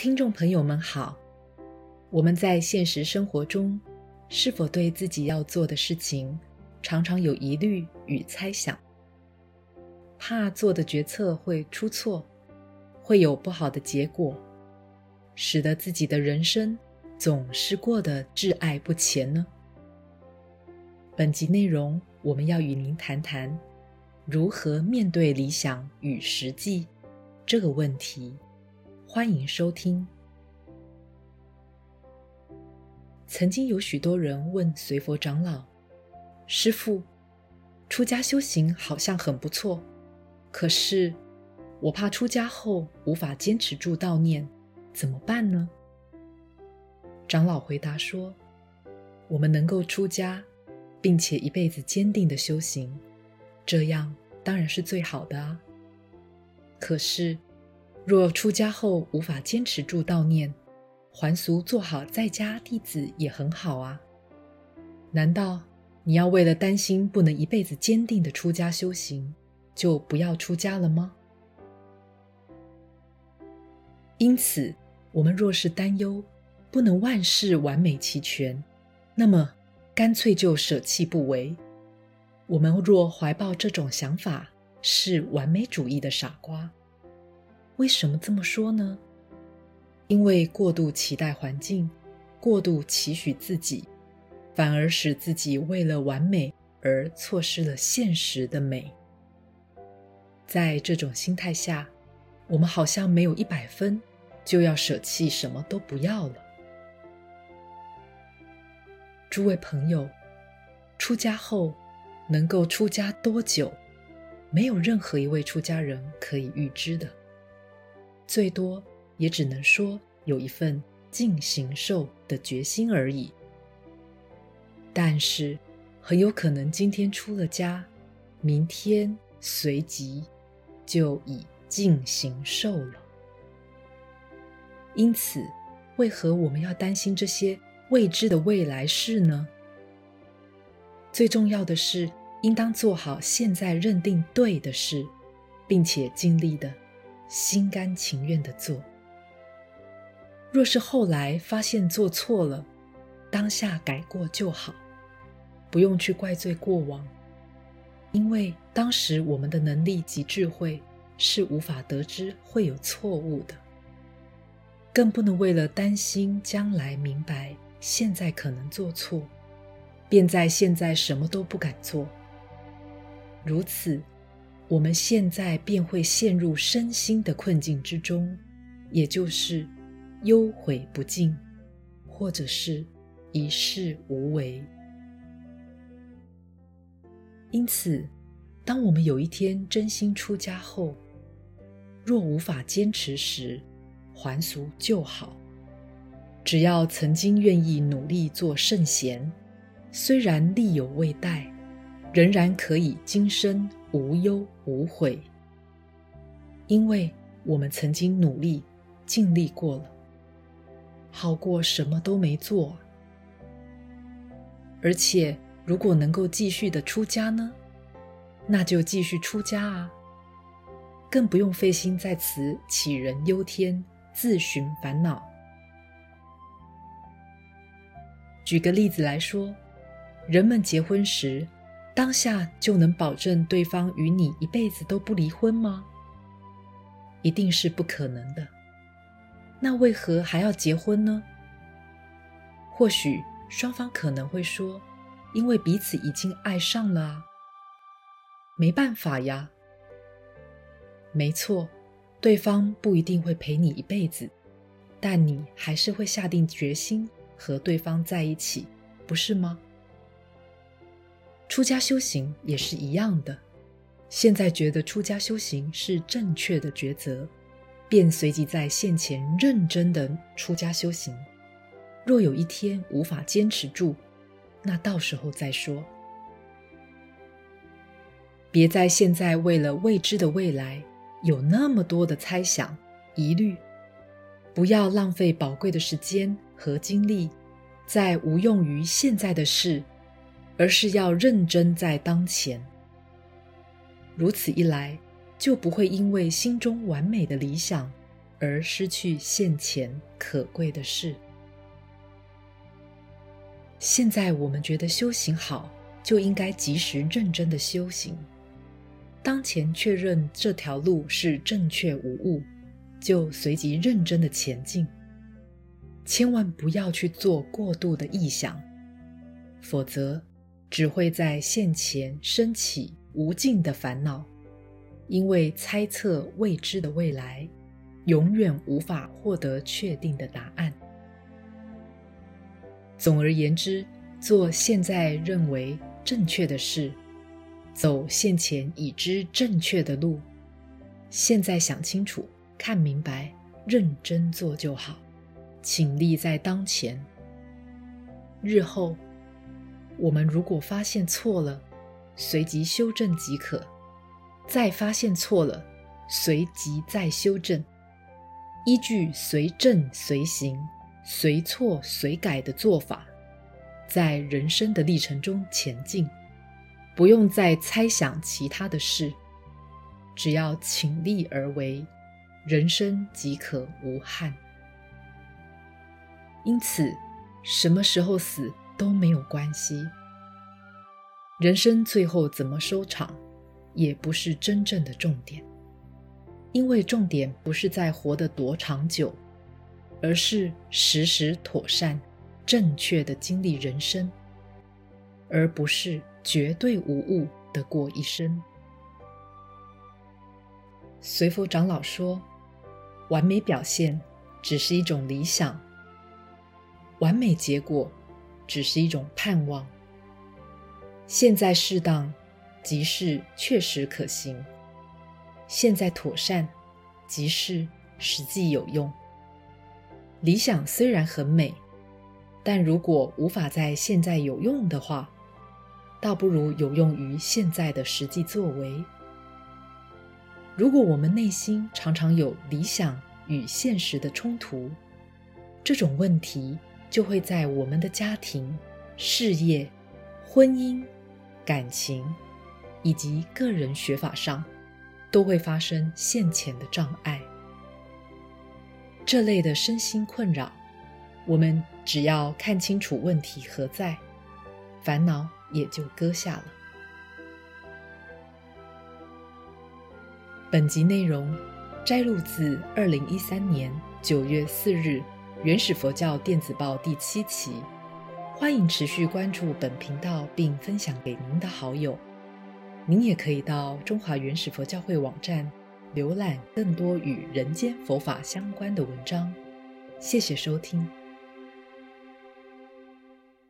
听众朋友们好，我们在现实生活中，是否对自己要做的事情常常有疑虑与猜想，怕做的决策会出错，会有不好的结果，使得自己的人生总是过得滞碍不前呢？本集内容，我们要与您谈谈如何面对理想与实际这个问题。欢迎收听。曾经有许多人问随佛长老：“师父，出家修行好像很不错，可是我怕出家后无法坚持住道念，怎么办呢？”长老回答说：“我们能够出家，并且一辈子坚定的修行，这样当然是最好的啊。可是……”若出家后无法坚持住道念，还俗做好在家弟子也很好啊。难道你要为了担心不能一辈子坚定的出家修行，就不要出家了吗？因此，我们若是担忧不能万事完美齐全，那么干脆就舍弃不为。我们若怀抱这种想法，是完美主义的傻瓜。为什么这么说呢？因为过度期待环境，过度期许自己，反而使自己为了完美而错失了现实的美。在这种心态下，我们好像没有一百分，就要舍弃什么都不要了。诸位朋友，出家后能够出家多久，没有任何一位出家人可以预知的。最多也只能说有一份尽形寿的决心而已。但是，很有可能今天出了家，明天随即就已尽形寿了。因此，为何我们要担心这些未知的未来事呢？最重要的是，应当做好现在认定对的事，并且尽力的。心甘情愿地做。若是后来发现做错了，当下改过就好，不用去怪罪过往，因为当时我们的能力及智慧是无法得知会有错误的，更不能为了担心将来明白现在可能做错，便在现在什么都不敢做。如此。我们现在便会陷入身心的困境之中，也就是忧悔不尽，或者是一事无为。因此，当我们有一天真心出家后，若无法坚持时，还俗就好。只要曾经愿意努力做圣贤，虽然力有未逮，仍然可以今生。无忧无悔，因为我们曾经努力尽力过了，好过什么都没做。而且，如果能够继续的出家呢，那就继续出家啊，更不用费心在此杞人忧天、自寻烦恼。举个例子来说，人们结婚时，当下就能保证对方与你一辈子都不离婚吗？一定是不可能的。那为何还要结婚呢？或许双方可能会说，因为彼此已经爱上了啊。没办法呀。没错，对方不一定会陪你一辈子，但你还是会下定决心和对方在一起，不是吗？出家修行也是一样的，现在觉得出家修行是正确的抉择，便随即在现前认真的出家修行。若有一天无法坚持住，那到时候再说。别在现在为了未知的未来有那么多的猜想、疑虑，不要浪费宝贵的时间和精力在无用于现在的事。而是要认真在当前，如此一来，就不会因为心中完美的理想而失去现前可贵的事。现在我们觉得修行好，就应该及时认真的修行。当前确认这条路是正确无误，就随即认真的前进。千万不要去做过度的臆想，否则只会在现前升起无尽的烦恼。因为猜测未知的未来，永远无法获得确定的答案。总而言之，做现在认为正确的事，走现前已知正确的路。现在想清楚、看明白、认真做就好，请立在当前。日后，我们如果发现错了，随即修正即可。再发现错了，随即再修正，依据随正随行、随错随改的做法，在人生的历程中前进，不用再猜想其他的事，只要倾力而为，人生即可无憾。因此，什么时候死都没有关系，人生最后怎么收场，也不是真正的重点，因为重点不是在活得多长久，而是时时妥善、正确的经历人生，而不是绝对无误的过一生。随佛长老说：“完美表现只是一种理想，完美结果只是一种盼望。现在适当。”即是确实可行，现在妥善，即是实际有用。理想虽然很美，但如果无法在现在有用的话，倒不如有用于现在的实际作为。如果我们内心常常有理想与现实的冲突，这种问题就会在我们的家庭、事业、婚姻、感情。以及个人学法上，都会发生现前的障碍。这类的身心困扰，我们只要看清楚问题何在，烦恼也就搁下了。本集内容摘录自二零一三年九月四日《原始佛教电子报》第七期，欢迎持续关注本频道，并分享给您的好友。您也可以到中华原始佛教会网站浏览更多与人间佛法相关的文章。谢谢收听。